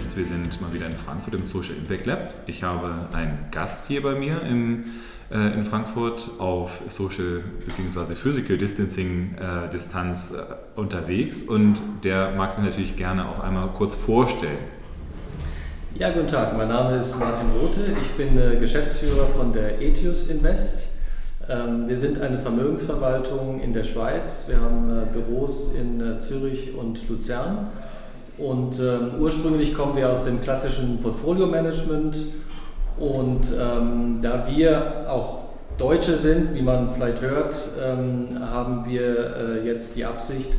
Finanzoptimist. Wir sind mal wieder in Frankfurt im Social Impact Lab. Ich habe einen Gast hier bei mir im, äh, in Frankfurt auf Social bzw. Physical Distancing äh, Distanz äh, unterwegs und der mag sich natürlich gerne auch einmal kurz vorstellen. Ja, guten Tag. Mein Name ist Martin Rote. Ich bin äh, Geschäftsführer von der Etius Invest. Ähm, wir sind eine Vermögensverwaltung in der Schweiz. Wir haben äh, Büros in äh, Zürich und Luzern. Und ähm, ursprünglich kommen wir aus dem klassischen Portfolio-Management. Und ähm, da wir auch Deutsche sind, wie man vielleicht hört, ähm, haben wir äh, jetzt die Absicht,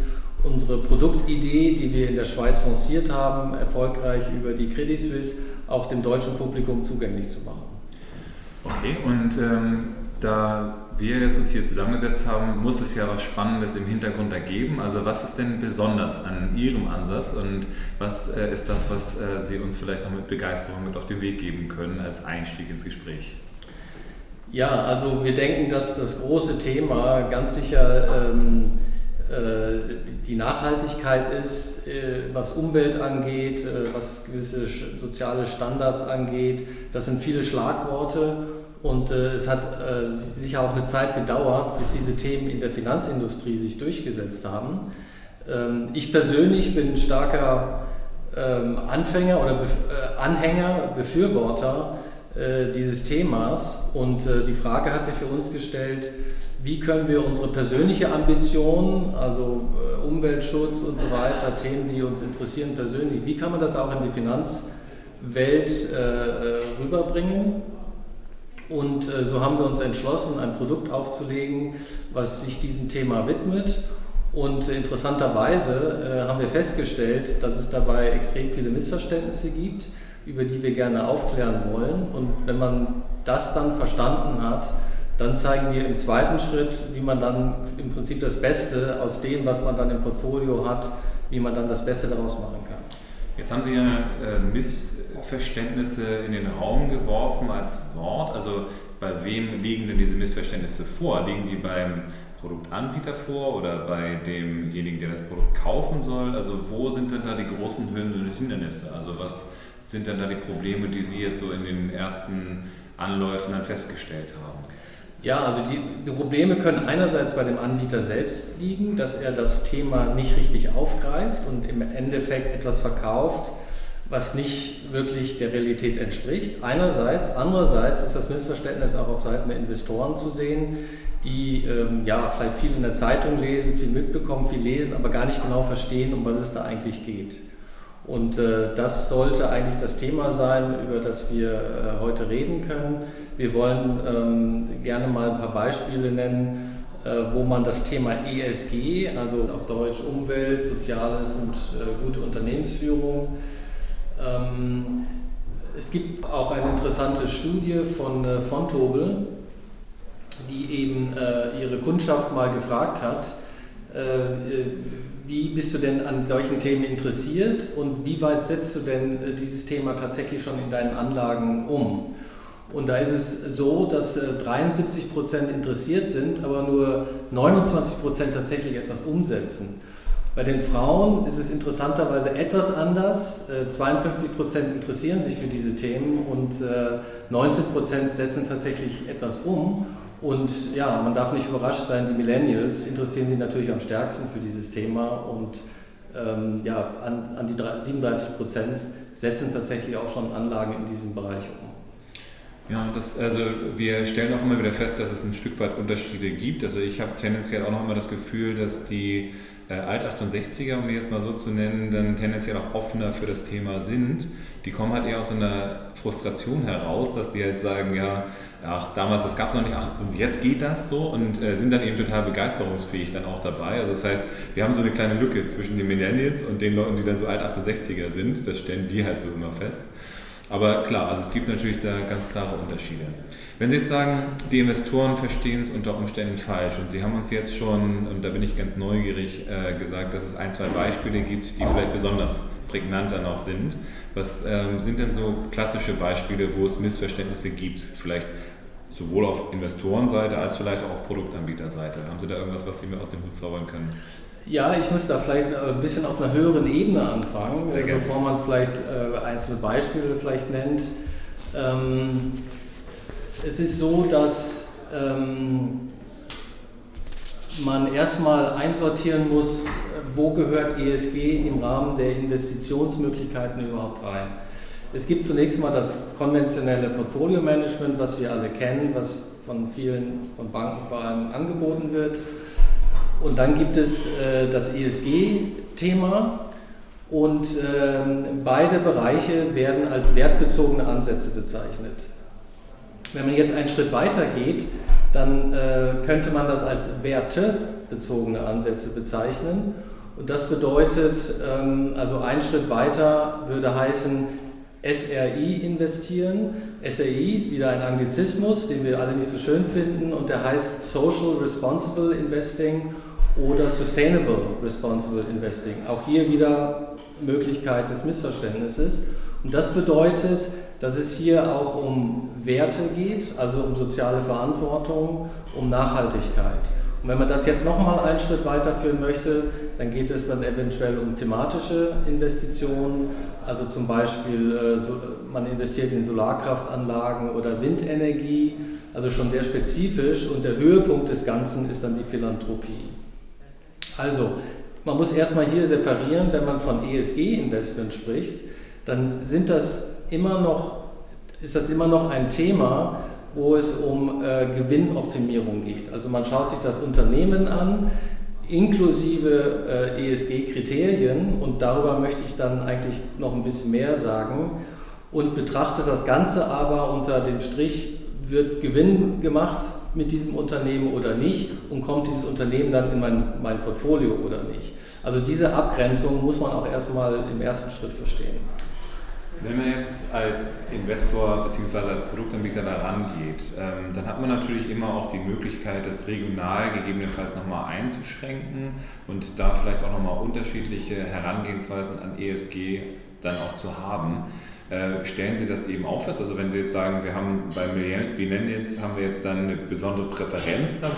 unsere Produktidee, die wir in der Schweiz lanciert haben, erfolgreich über die Credit Suisse auch dem deutschen Publikum zugänglich zu machen. Okay, und ähm, da wir jetzt uns hier zusammengesetzt haben, muss es ja was Spannendes im Hintergrund ergeben. Also was ist denn besonders an Ihrem Ansatz und was äh, ist das, was äh, Sie uns vielleicht noch mit Begeisterung mit auf den Weg geben können als Einstieg ins Gespräch? Ja, also wir denken, dass das große Thema ganz sicher ähm, äh, die Nachhaltigkeit ist, äh, was Umwelt angeht, äh, was gewisse soziale Standards angeht. Das sind viele Schlagworte und äh, es hat äh, sicher auch eine Zeit gedauert, bis diese Themen in der Finanzindustrie sich durchgesetzt haben. Ähm, ich persönlich bin starker ähm, Anfänger oder Bef äh, Anhänger, Befürworter äh, dieses Themas. Und äh, die Frage hat sich für uns gestellt, wie können wir unsere persönliche Ambition, also äh, Umweltschutz und so weiter, Themen, die uns interessieren persönlich, wie kann man das auch in die Finanzwelt rüberbringen? Und äh, so haben wir uns entschlossen, ein Produkt aufzulegen, was sich diesem Thema widmet. Und interessanterweise äh, haben wir festgestellt, dass es dabei extrem viele Missverständnisse gibt, über die wir gerne aufklären wollen. Und wenn man das dann verstanden hat, dann zeigen wir im zweiten Schritt, wie man dann im Prinzip das Beste aus dem, was man dann im Portfolio hat, wie man dann das Beste daraus machen kann. Jetzt haben Sie ja äh, Missverständnisse in den Raum geworfen als Wort. Also bei wem liegen denn diese Missverständnisse vor? Liegen die beim Produktanbieter vor oder bei demjenigen, der das Produkt kaufen soll? Also wo sind denn da die großen Hürden und Hindernisse? Also was sind denn da die Probleme, die Sie jetzt so in den ersten Anläufen dann festgestellt haben? Ja, also die, die, Probleme können einerseits bei dem Anbieter selbst liegen, dass er das Thema nicht richtig aufgreift und im Endeffekt etwas verkauft, was nicht wirklich der Realität entspricht. Einerseits, andererseits ist das Missverständnis auch auf Seiten der Investoren zu sehen, die ähm, ja vielleicht viel in der Zeitung lesen, viel mitbekommen, viel lesen, aber gar nicht genau verstehen, um was es da eigentlich geht. Und äh, das sollte eigentlich das Thema sein, über das wir äh, heute reden können. Wir wollen ähm, gerne mal ein paar Beispiele nennen, äh, wo man das Thema ESG, also auf Deutsch Umwelt, Soziales und äh, gute Unternehmensführung, ähm, es gibt auch eine interessante Studie von äh, Fontobel, die eben äh, ihre Kundschaft mal gefragt hat, wie bist du denn an solchen Themen interessiert und wie weit setzt du denn äh, dieses Thema tatsächlich schon in deinen Anlagen um? Und da ist es so, dass 73 äh, Prozent interessiert sind, aber nur 29 Prozent tatsächlich etwas umsetzen. Bei den Frauen ist es interessanterweise etwas anders. 52 äh, Prozent interessieren sich für diese Themen und 19 Prozent setzen tatsächlich etwas um. Und ja, man darf nicht überrascht sein, die Millennials interessieren sich natürlich am stärksten für dieses Thema und ähm, ja, an, an die 37 Prozent setzen tatsächlich auch schon Anlagen in diesem Bereich um. Ja, das, also wir stellen auch immer wieder fest, dass es ein Stück weit Unterschiede gibt. Also ich habe tendenziell auch noch immer das Gefühl, dass die äh, Alt-68er, um die jetzt mal so zu nennen, dann tendenziell auch offener für das Thema sind. Die kommen halt eher aus so einer Frustration heraus, dass die halt sagen, ja, ach, damals, das gab es noch nicht, ach, und jetzt geht das so und äh, sind dann eben total begeisterungsfähig dann auch dabei. Also das heißt, wir haben so eine kleine Lücke zwischen den Millennials und den Leuten, die dann so Alt-68er sind. Das stellen wir halt so immer fest. Aber klar, also es gibt natürlich da ganz klare Unterschiede. Wenn Sie jetzt sagen, die Investoren verstehen es unter Umständen falsch und Sie haben uns jetzt schon, und da bin ich ganz neugierig, äh, gesagt, dass es ein, zwei Beispiele gibt, die vielleicht besonders prägnant dann auch sind. Was ähm, sind denn so klassische Beispiele, wo es Missverständnisse gibt? Vielleicht sowohl auf Investorenseite als vielleicht auch auf Produktanbieterseite. Haben Sie da irgendwas, was Sie mir aus dem Hut zaubern können? Ja, ich muss da vielleicht ein bisschen auf einer höheren Ebene anfangen, bevor man vielleicht äh, einzelne Beispiele vielleicht nennt. Ähm, es ist so, dass ähm, man erstmal einsortieren muss, wo gehört ESG im Rahmen der Investitionsmöglichkeiten überhaupt rein. Es gibt zunächst mal das konventionelle Portfolio-Management, was wir alle kennen, was von vielen von Banken vor allem angeboten wird. Und dann gibt es äh, das ESG-Thema und äh, beide Bereiche werden als wertbezogene Ansätze bezeichnet. Wenn man jetzt einen Schritt weiter geht, dann äh, könnte man das als wertebezogene Ansätze bezeichnen. Und das bedeutet, ähm, also ein Schritt weiter würde heißen, SRI investieren. SRI ist wieder ein Anglizismus, den wir alle nicht so schön finden und der heißt Social Responsible Investing oder Sustainable Responsible Investing. Auch hier wieder Möglichkeit des Missverständnisses. Und das bedeutet, dass es hier auch um Werte geht, also um soziale Verantwortung, um Nachhaltigkeit. Und wenn man das jetzt nochmal einen Schritt weiterführen möchte, dann geht es dann eventuell um thematische Investitionen, also zum Beispiel äh, man investiert in Solarkraftanlagen oder Windenergie, also schon sehr spezifisch und der Höhepunkt des Ganzen ist dann die Philanthropie. Also, man muss erstmal hier separieren, wenn man von ESG-Investment spricht, dann sind das immer noch, ist das immer noch ein Thema, wo es um äh, Gewinnoptimierung geht. Also man schaut sich das Unternehmen an, inklusive äh, ESG-Kriterien und darüber möchte ich dann eigentlich noch ein bisschen mehr sagen und betrachtet das Ganze aber unter dem Strich, wird Gewinn gemacht mit diesem Unternehmen oder nicht und kommt dieses Unternehmen dann in mein, mein Portfolio oder nicht. Also diese Abgrenzung muss man auch erstmal im ersten Schritt verstehen. Wenn man jetzt als Investor bzw. als Produktanbieter da rangeht, ähm, dann hat man natürlich immer auch die Möglichkeit, das regional gegebenenfalls nochmal einzuschränken und da vielleicht auch nochmal unterschiedliche Herangehensweisen an ESG dann auch zu haben. Äh, stellen Sie das eben auch fest? Also wenn Sie jetzt sagen, wir haben bei Millennials haben wir jetzt dann eine besondere Präferenz dabei,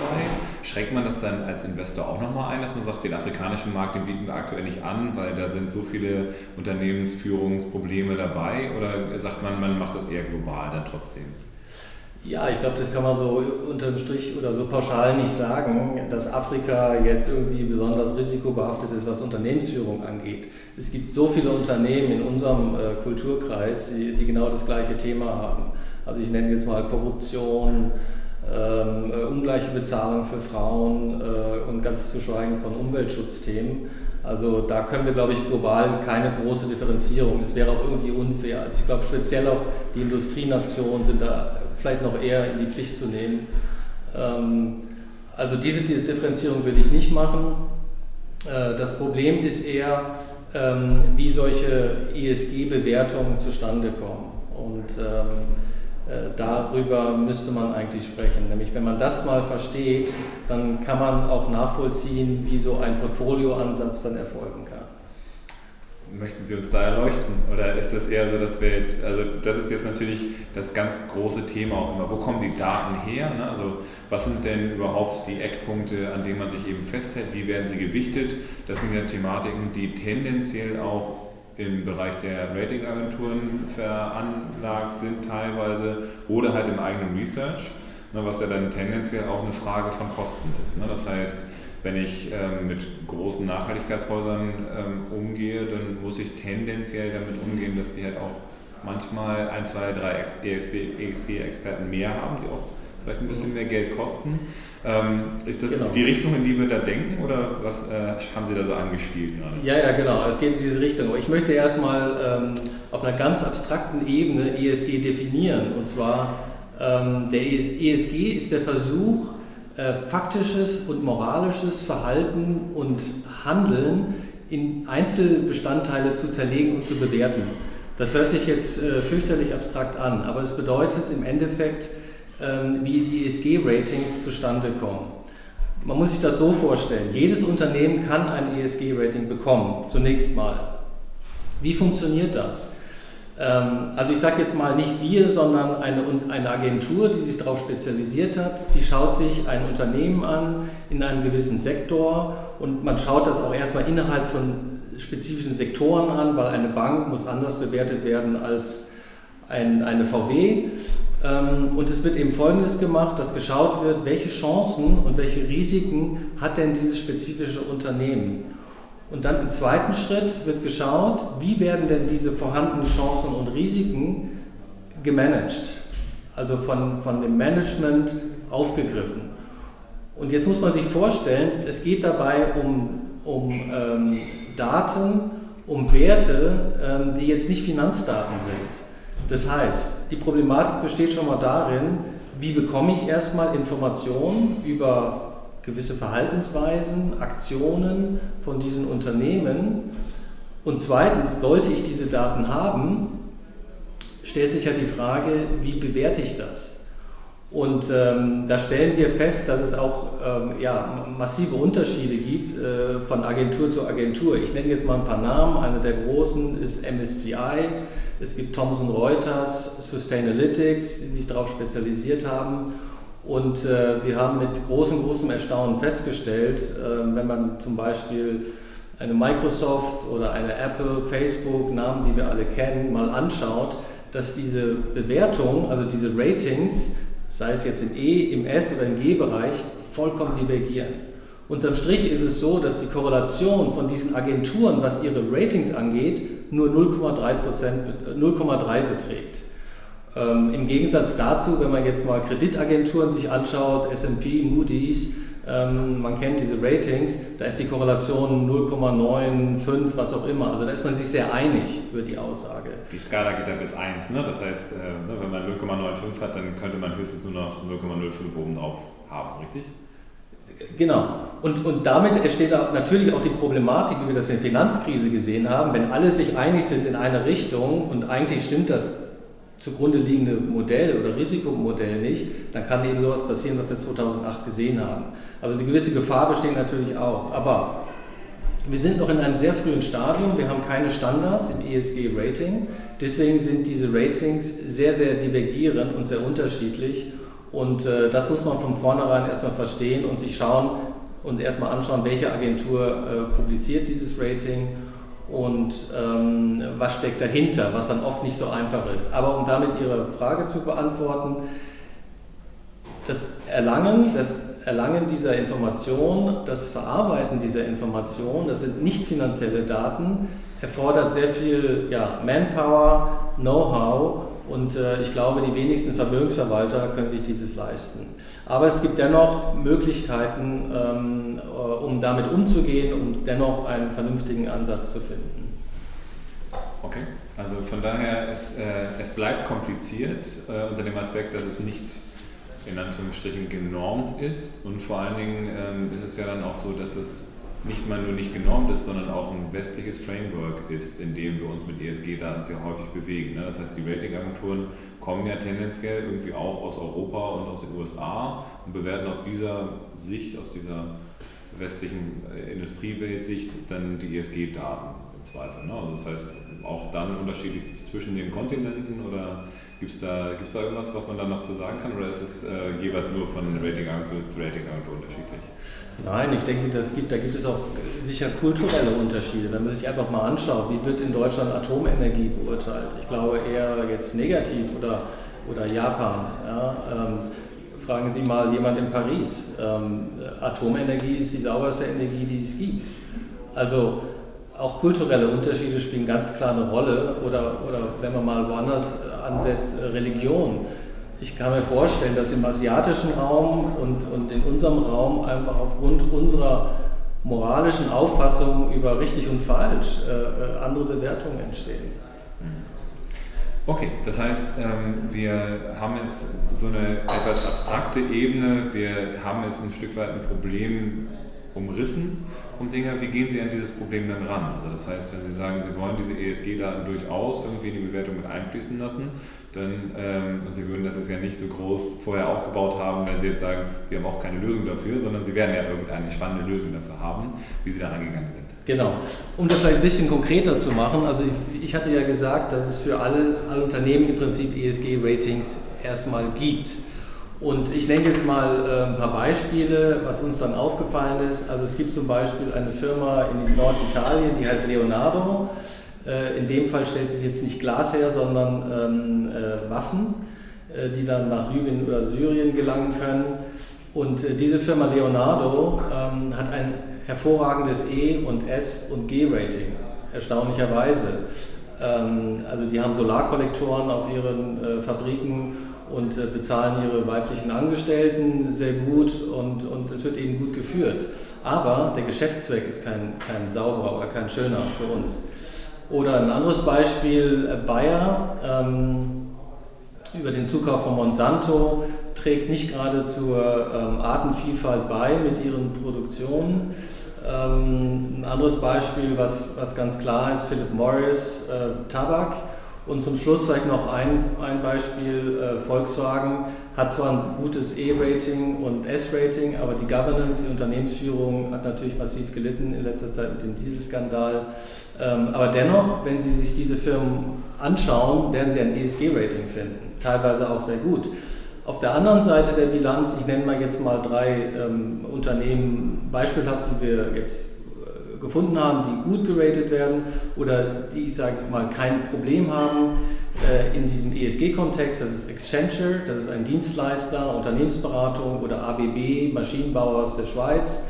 schreckt man das dann als Investor auch nochmal ein, dass man sagt, den afrikanischen Markt, den bieten wir aktuell nicht an, weil da sind so viele Unternehmensführungsprobleme dabei oder sagt man, man macht das eher global dann trotzdem? Ja, ich glaube, das kann man so unterm Strich oder so pauschal nicht sagen, dass Afrika jetzt irgendwie besonders risikobehaftet ist, was Unternehmensführung angeht. Es gibt so viele Unternehmen in unserem äh, Kulturkreis, die, die, genau das gleiche Thema haben. Also ich nenne jetzt mal Korruption, ähm, äh, ungleiche Bezahlung für Frauen äh, und ganz zu schweigen von Umweltschutzthemen. Also da können wir, glaube ich, global keine große Differenzierung. Das wäre auch irgendwie unfair. Also ich glaube, speziell auch die Industrienationen sind da vielleicht noch eher in die Pflicht zu nehmen. Ähm, also diese Differenzierung will ich nicht machen. Äh, das Problem ist eher, ähm, wie solche ESG-Bewertungen zustande kommen. Und ähm, äh, darüber müsste man eigentlich sprechen. Nämlich wenn man das mal versteht, dann kann man auch nachvollziehen, wie so ein Portfolioansatz dann erfolgen kann. Möchten Sie uns da erleuchten? Oder ist das eher so, dass wir jetzt, also das ist jetzt natürlich das ganz große Thema auch immer, wo kommen die Daten her? Ne? Also was sind denn überhaupt die Eckpunkte, an denen man sich eben festhält? Wie werden sie gewichtet? Das sind ja Thematiken, die tendenziell auch im Bereich der Ratingagenturen veranlagt sind teilweise oder halt im eigenen Research, ne, was ja dann tendenziell auch eine Frage von Kosten ist. Ne? Das heißt, wenn ich ähm, mit großen Nachhaltigkeitshäusern ähm, umgehe, dann muss ich tendenziell damit umgehen, dass die halt auch manchmal ein, zwei, drei ESG-Experten mehr haben, die auch vielleicht ein bisschen mehr Geld kosten. Ähm, ist das genau. die Richtung, in die wir da denken oder was äh, haben Sie da so angespielt gerade? Ja, ja, genau. Es geht in diese Richtung. Aber ich möchte erstmal ähm, auf einer ganz abstrakten Ebene ESG definieren. Und zwar ähm, der ESG ist der Versuch, äh, faktisches und moralisches Verhalten und Handeln in Einzelbestandteile zu zerlegen und zu bewerten. Das hört sich jetzt äh, fürchterlich abstrakt an, aber es bedeutet im Endeffekt, ähm, wie die ESG-Ratings zustande kommen. Man muss sich das so vorstellen, jedes Unternehmen kann ein ESG-Rating bekommen, zunächst mal. Wie funktioniert das? Ähm, also ich sage jetzt mal nicht wir, sondern eine, eine Agentur, die sich darauf spezialisiert hat, die schaut sich ein Unternehmen an in einem gewissen Sektor und man schaut das auch erstmal innerhalb von spezifischen Sektoren an, weil eine Bank muss anders bewertet werden als ein, eine VW. Ähm, und es wird eben Folgendes gemacht, dass geschaut wird, welche Chancen und welche Risiken hat denn dieses spezifische Unternehmen. Und dann im zweiten Schritt wird geschaut, wie werden denn diese vorhandenen Chancen und Risiken gemanagt, also von, von dem Management aufgegriffen. Und jetzt muss man sich vorstellen, es geht dabei um, um ähm, Daten, um Werte, ähm, die jetzt nicht Finanzdaten sind. Das heißt, die Problematik besteht schon mal darin, wie bekomme ich erstmal Informationen über gewisse Verhaltensweisen, Aktionen von diesen Unternehmen. Und zweitens, sollte ich diese Daten haben, stellt sich ja die Frage, wie bewerte ich das? Und ähm, da stellen wir fest, dass es auch ähm, ja, massive Unterschiede gibt äh, von Agentur zu Agentur. Ich nenne jetzt mal ein paar Namen. Eine der großen ist MSCI. Es gibt Thomson Reuters, Sustainalytics, die sich darauf spezialisiert haben. Und äh, wir haben mit großem, großem Erstaunen festgestellt, äh, wenn man zum Beispiel eine Microsoft oder eine Apple, Facebook, Namen, die wir alle kennen, mal anschaut, dass diese Bewertung, also diese Ratings, sei es jetzt im E, im S oder im G-Bereich, vollkommen divergieren. Unterm Strich ist es so, dass die Korrelation von diesen Agenturen, was ihre Ratings angeht, nur 0,3 0,3 beträgt. Ähm, Im Gegensatz dazu, wenn man jetzt mal Kreditagenturen sich anschaut, SP, Moody's, ähm, man kennt diese Ratings, da ist die Korrelation 0,95, was auch immer. Also da ist man sich sehr einig über die Aussage. Die Skala geht dann bis 1, ne? das heißt, äh, ne, wenn man 0,95 hat, dann könnte man höchstens nur noch 0,05 oben drauf haben, richtig? Genau. Und, und damit entsteht auch natürlich auch die Problematik, wie wir das in der Finanzkrise gesehen haben, wenn alle sich einig sind in eine Richtung und eigentlich stimmt das zugrunde liegende Modell oder Risikomodell nicht, dann kann eben sowas passieren, was wir 2008 gesehen haben. Also die gewisse Gefahr besteht natürlich auch. Aber wir sind noch in einem sehr frühen Stadium, wir haben keine Standards im ESG-Rating, deswegen sind diese Ratings sehr, sehr divergierend und sehr unterschiedlich. Und äh, das muss man von vornherein erstmal verstehen und sich schauen und erstmal anschauen, welche Agentur äh, publiziert dieses Rating und ähm, was steckt dahinter, was dann oft nicht so einfach ist. Aber um damit Ihre Frage zu beantworten, das Erlangen, das Erlangen dieser Information, das Verarbeiten dieser Information, das sind nicht finanzielle Daten, erfordert sehr viel ja, Manpower, Know-how und äh, ich glaube, die wenigsten Vermögensverwalter können sich dieses leisten. Aber es gibt dennoch Möglichkeiten, ähm, äh, um damit umzugehen, um dennoch einen vernünftigen Ansatz zu finden. Okay, also von daher, es, äh, es bleibt kompliziert äh, unter dem Aspekt, dass es nicht in Anführungsstrichen genormt ist und vor allen Dingen ähm, ist es ja dann auch so, dass es nicht mal nur nicht genormt ist, sondern auch ein westliches Framework ist, in dem wir uns mit ESG-Daten sehr häufig bewegen. Ne? Das heißt, die Ratingagenturen kommen ja tendenziell irgendwie auch aus Europa und aus den USA und bewerten aus dieser Sicht, aus dieser westlichen äh, Industrieweltsicht dann die ESG-Daten Zweifel. Ne? Also das heißt, auch dann unterschiedlich zwischen den Kontinenten oder gibt es da, gibt's da irgendwas, was man da noch zu sagen kann oder ist es äh, jeweils nur von Ratingagentur zu Ratingagentur unterschiedlich? Nein, ich denke, das gibt, da gibt es auch sicher kulturelle Unterschiede. Wenn man sich einfach mal anschaut, wie wird in Deutschland Atomenergie beurteilt? Ich glaube eher jetzt negativ oder, oder Japan. Ja? Ähm, fragen Sie mal jemand in Paris. Ähm, Atomenergie ist die sauberste Energie, die es gibt. Also auch kulturelle Unterschiede spielen ganz klar eine Rolle. Oder, oder wenn man mal woanders ansetzt, Religion ich kann mir vorstellen, dass im asiatischen Raum und, und in unserem Raum einfach aufgrund unserer moralischen Auffassung über richtig und falsch äh, äh andere Bewertungen entstehen. Okay, das heißt, ähm, wir haben jetzt so eine etwas abstrakte Ebene, wir haben jetzt ein Stück weit ein Problem umrissen um Dinge, wie gehen Sie an dieses Problem dann ran? Also das heißt, wenn Sie sagen, Sie wollen diese ESG-Daten durchaus irgendwie in die Bewertung mit einfließen lassen, dann, ähm, und Sie würden das jetzt ja nicht so groß vorher aufgebaut haben, wenn Sie jetzt sagen, Sie haben auch keine Lösung dafür, sondern Sie werden ja irgendeine spannende Lösung dafür haben, wie Sie da rangegangen sind. Genau. Um das vielleicht ein bisschen konkreter zu machen, also ich, ich hatte ja gesagt, dass es für alle, alle Unternehmen im Prinzip ESG-Ratings erstmal gibt. Und ich nenne jetzt mal äh, ein paar Beispiele, was uns dann aufgefallen ist. Also es gibt zum Beispiel eine Firma in Norditalien, die heißt Leonardo. Äh, in dem Fall stellt sich jetzt nicht Glas her, sondern ähm, äh, Waffen, die dann nach Libyen oder Syrien gelangen können. Und diese Firma Leonardo ähm, hat ein hervorragendes E- und S- und G-Rating, erstaunlicherweise. Ähm, also die haben Solarkollektoren auf ihren Fabriken und äh, bezahlen ihre weiblichen Angestellten sehr gut und, und es wird eben gut geführt. Aber der Geschäftszweck ist kein, kein sauberer oder kein schöner für uns. Oder ein anderes Beispiel, äh, Bayer ähm, über den Zukauf von Monsanto trägt nicht gerade zur ähm, Artenvielfalt bei mit ihren Produktionen. Ähm, ein anderes Beispiel, was, was ganz klar ist, Philip Morris, äh, Tabak und zum Schluss vielleicht noch ein, ein Beispiel, äh, Volkswagen hat zwar ein gutes E-Rating und S-Rating, aber die Governance, die Unternehmensführung hat natürlich massiv gelitten in letzter Zeit mit dem Dieselskandal. Ähm, aber dennoch, wenn Sie sich diese Firmen anschauen, werden Sie ein ESG-Rating finden, teilweise auch sehr gut. Auf der anderen Seite der Bilanz, ich nenne mal jetzt mal drei ähm, Unternehmen beispielhaft, die wir jetzt gefunden haben, die gut geratet werden oder die, ich sage mal, kein Problem haben äh, in diesem ESG-Kontext. Das ist Accenture, das ist ein Dienstleister, Unternehmensberatung oder ABB, Maschinenbauer aus der Schweiz.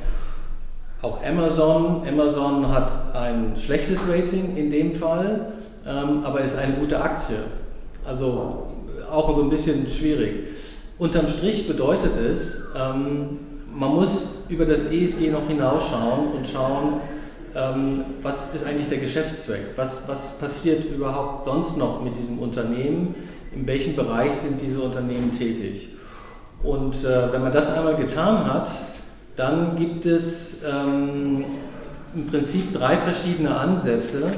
Auch Amazon. Amazon hat ein schlechtes Rating in dem Fall, ähm, aber ist eine gute Aktie. Also auch so ein bisschen schwierig. Unterm Strich bedeutet es, ähm, man muss über das ESG noch hinausschauen und schauen, ähm, was ist eigentlich der Geschäftszweck? Was, was passiert überhaupt sonst noch mit diesem Unternehmen? In welchem Bereich sind diese Unternehmen tätig? Und äh, wenn man das einmal getan hat, dann gibt es ähm, im Prinzip drei verschiedene Ansätze,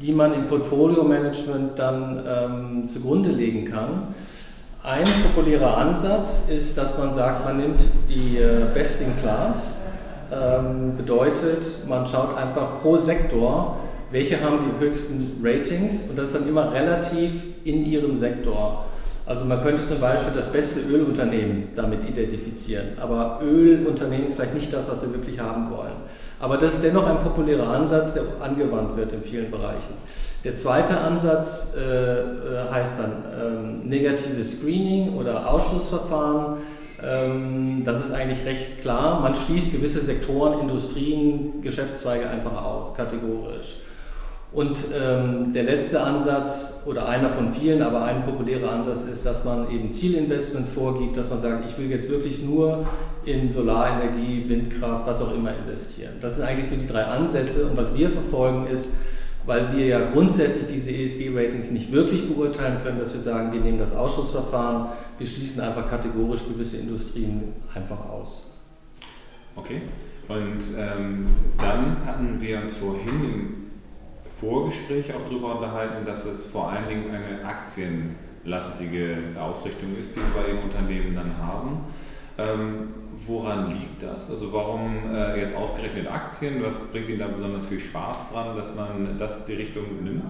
die man im Portfolio-Management dann ähm, zugrunde legen kann. Ein populärer Ansatz ist, dass man sagt, man nimmt die äh, Best in Class, ähm, bedeutet, man schaut einfach pro Sektor, welche haben die höchsten Ratings und das ist dann immer relativ in ihrem Sektor. Also man könnte zum Beispiel das beste Ölunternehmen damit identifizieren, aber Ölunternehmen ist vielleicht nicht das, was wir wirklich haben wollen. Aber das ist dennoch ein populärer Ansatz, der angewandt wird in vielen Bereichen. Der zweite Ansatz äh, äh heißt dann ähm, negatives Screening oder Ausschlussverfahren. Ähm, das ist eigentlich recht klar. Man schließt gewisse Sektoren, Industrien, Geschäftszweige einfach aus, kategorisch. Und ähm, der letzte Ansatz oder einer von vielen, aber ein populärer Ansatz ist, dass man eben Zielinvestments vorgibt, dass man sagt, ich will jetzt wirklich nur in Solarenergie, Windkraft, was auch immer investieren. Das sind eigentlich so die drei Ansätze. Und was wir verfolgen ist, weil wir ja grundsätzlich diese ESG-Ratings nicht wirklich beurteilen können, dass wir sagen, wir nehmen das Ausschussverfahren, wir schließen einfach kategorisch gewisse Industrien einfach aus. Okay, und ähm, dann hatten wir uns vorhin im Vorgespräch auch darüber unterhalten, dass es vor allen Dingen eine aktienlastige Ausrichtung ist, die wir bei Ihrem Unternehmen dann haben. Ähm, woran liegt das? Also warum äh, jetzt ausgerechnet Aktien? Was bringt Ihnen da besonders viel Spaß dran, dass man das die Richtung nimmt?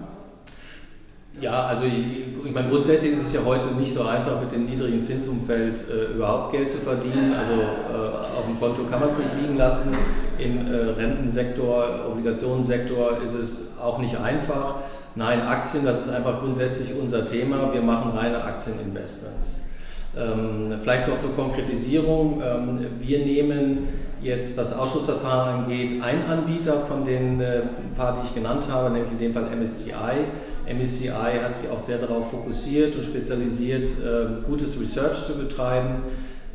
Ja, also ich, ich meine, grundsätzlich ist es ja heute nicht so einfach, mit dem niedrigen Zinsumfeld äh, überhaupt Geld zu verdienen. Also äh, auf dem Konto kann man es nicht liegen lassen. Im äh, Rentensektor, Obligationensektor ist es auch nicht einfach. Nein, Aktien, das ist einfach grundsätzlich unser Thema. Wir machen reine Aktieninvestments. Ähm, vielleicht noch zur Konkretisierung. Ähm, wir nehmen jetzt, was Ausschussverfahren angeht, einen Anbieter von den äh, paar, die ich genannt habe, nämlich in dem Fall MSCI. MSCI hat sich auch sehr darauf fokussiert und spezialisiert, äh, gutes Research zu betreiben.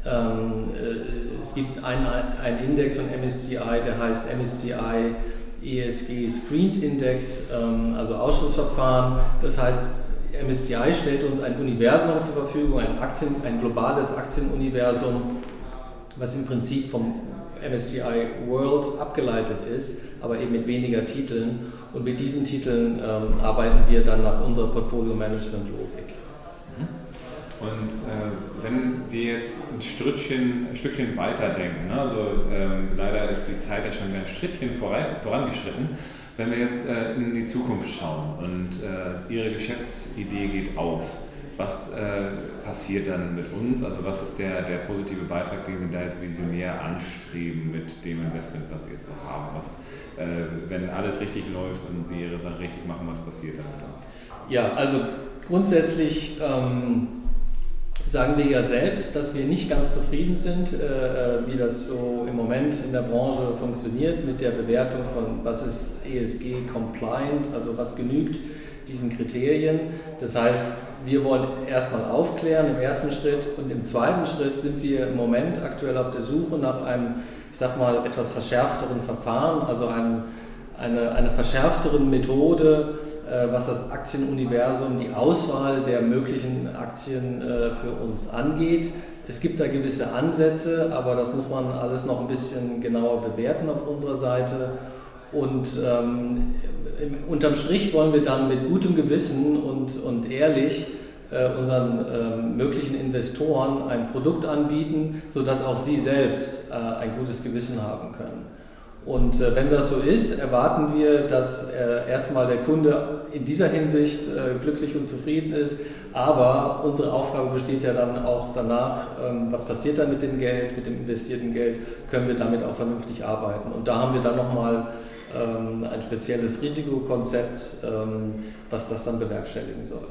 Ähm, äh, es gibt einen Index von MSCI, der heißt MSCI ESG Screened Index, ähm, also Ausschussverfahren. Das heißt, MSCI stellt uns ein Universum zur Verfügung, ein, Aktien, ein globales Aktienuniversum, was im Prinzip vom MSCI World abgeleitet ist, aber eben mit weniger Titeln. Und mit diesen Titeln ähm, arbeiten wir dann nach unserer Portfolio-Management-Logik. Und äh, wenn wir jetzt ein Stückchen, ein Stückchen weiterdenken, ne? also ähm, leider ist die Zeit ja schon ein voran, vorangeschritten, wenn wir jetzt äh, in die Zukunft schauen und äh, Ihre Geschäftsidee geht auf, was äh, passiert dann mit uns? Also was ist der, der positive Beitrag, den Sie da jetzt visionär anstreben mit dem Investment, was Sie jetzt so haben? Was, äh, wenn alles richtig läuft und Sie Ihre Sache richtig machen, was passiert dann mit uns? Ja, also grundsätzlich ähm, sagen wir ja selbst, dass wir nicht ganz zufrieden sind, äh, äh wie das so im Moment in der Branche funktioniert mit der Bewertung von, was ist ESG compliant, also was genügt diesen Kriterien. Das heißt, wir wollen erstmal aufklären im ersten Schritt und im zweiten Schritt sind wir im Moment aktuell auf der Suche nach einem, ich sag mal, etwas verschärfteren Verfahren, also einem, eine, eine verschärfteren Methode, was das Aktienuniversum, die Auswahl der möglichen Aktien äh, für uns angeht. Es gibt da gewisse Ansätze, aber das muss man alles noch ein bisschen genauer bewerten auf unserer Seite. Und ähm, unterm Strich wollen wir dann mit gutem Gewissen und, und ehrlich äh, unseren ähm, möglichen Investoren ein Produkt anbieten, sodass auch sie selbst äh, ein gutes Gewissen haben können. Und äh, wenn das so ist, erwarten wir, dass äh, erstmal der Kunde in dieser Hinsicht äh, glücklich und zufrieden ist. Aber unsere Aufgabe besteht ja dann auch danach, ähm, was passiert dann mit dem Geld, mit dem investierten Geld, können wir damit auch vernünftig arbeiten. Und da haben wir dann nochmal ähm, ein spezielles Risikokonzept, ähm, was das dann bewerkstelligen soll.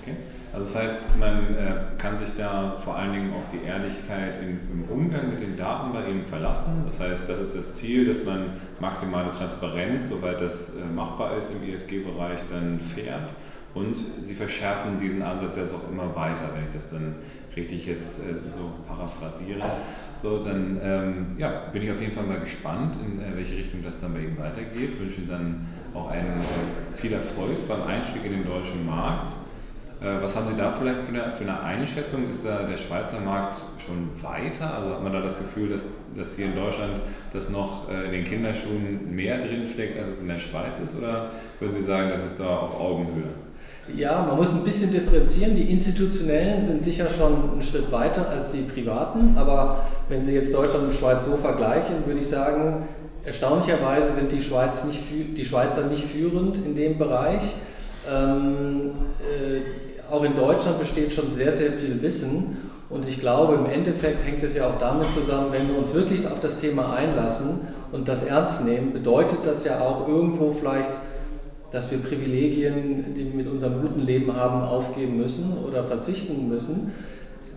Okay. Also das heißt, man äh, kann sich da vor allen Dingen auf die Ehrlichkeit in, im Umgang mit den Daten bei Ihnen verlassen. Das heißt, das ist das Ziel, dass man maximale Transparenz, soweit das äh, machbar ist im ESG-Bereich, dann fährt. Und Sie verschärfen diesen Ansatz jetzt auch immer weiter, wenn ich das dann richtig jetzt äh, so paraphrasiere. So, dann ähm, ja, bin ich auf jeden Fall mal gespannt, in äh, welche Richtung das dann bei Ihnen weitergeht. Wünsche dann auch einen, äh, viel Erfolg beim Einstieg in den deutschen Markt. Äh, was haben Sie da vielleicht für eine, für eine, Einschätzung? Ist da der Schweizer Markt schon weiter? Also hat man da das Gefühl, dass, dass hier in Deutschland das noch äh, in den Kinderschuhen mehr drinsteckt, als es in der Schweiz ist? Oder würden Sie sagen, das ist da auf Augenhöhe? Ja, man muss ein bisschen differenzieren. Die institutionellen sind sicher schon einen Schritt weiter als die privaten. Aber wenn Sie jetzt Deutschland und Schweiz so vergleichen, würde ich sagen, erstaunlicherweise sind die, Schweiz nicht, die Schweizer nicht führend in dem Bereich. Ähm, äh, auch in Deutschland besteht schon sehr, sehr viel Wissen. Und ich glaube, im Endeffekt hängt es ja auch damit zusammen, wenn wir uns wirklich auf das Thema einlassen und das ernst nehmen, bedeutet das ja auch irgendwo vielleicht, dass wir Privilegien, die wir mit unserem guten Leben haben, aufgeben müssen oder verzichten müssen.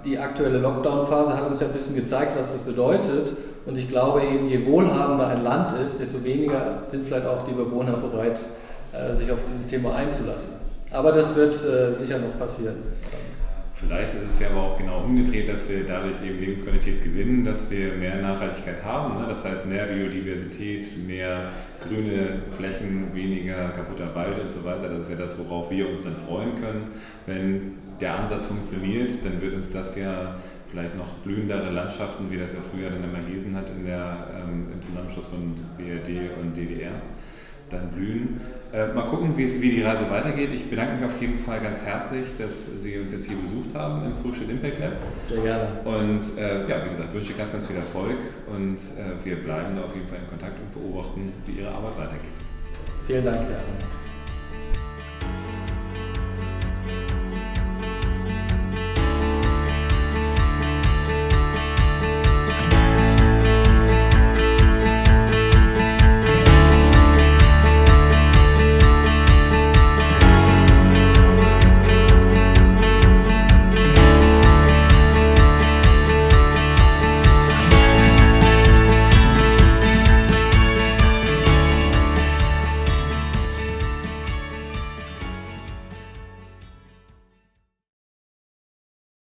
Die aktuelle Lockdown-Phase hat uns ja ein bisschen gezeigt, was das bedeutet. Und ich glaube eben, je wohlhabender ein Land ist, desto weniger sind vielleicht auch die Bewohner bereit, äh, sich auf dieses Thema einzulassen. Aber das wird äh, sicher noch passieren. Vielleicht ist es ja aber auch genau umgedreht, dass wir dadurch eben Lebensqualität gewinnen, dass wir mehr Nachhaltigkeit haben. Ne? Das heißt mehr Biodiversität, mehr grüne Flächen, weniger kaputter Wald und so weiter. Das ist ja das, worauf wir uns dann freuen können. Wenn der Ansatz funktioniert, dann wird uns das ja vielleicht noch blühendere Landschaften, wie das ja früher dann immer hießen hat in der, ähm, im Zusammenschluss von BRD und DDR dann blühen. Äh, mal gucken, wie, die Reise weitergeht. Ich bedanke mich auf jeden Fall ganz herzlich, dass Sie uns jetzt hier besucht haben im Social Impact Lab. Sehr gerne. Und äh, ja, wie gesagt, wünsche ganz, ganz viel Erfolg und äh, wir bleiben da auf jeden Fall in Kontakt und beobachten, wie Ihre Arbeit weitergeht. Vielen Dank, Herr.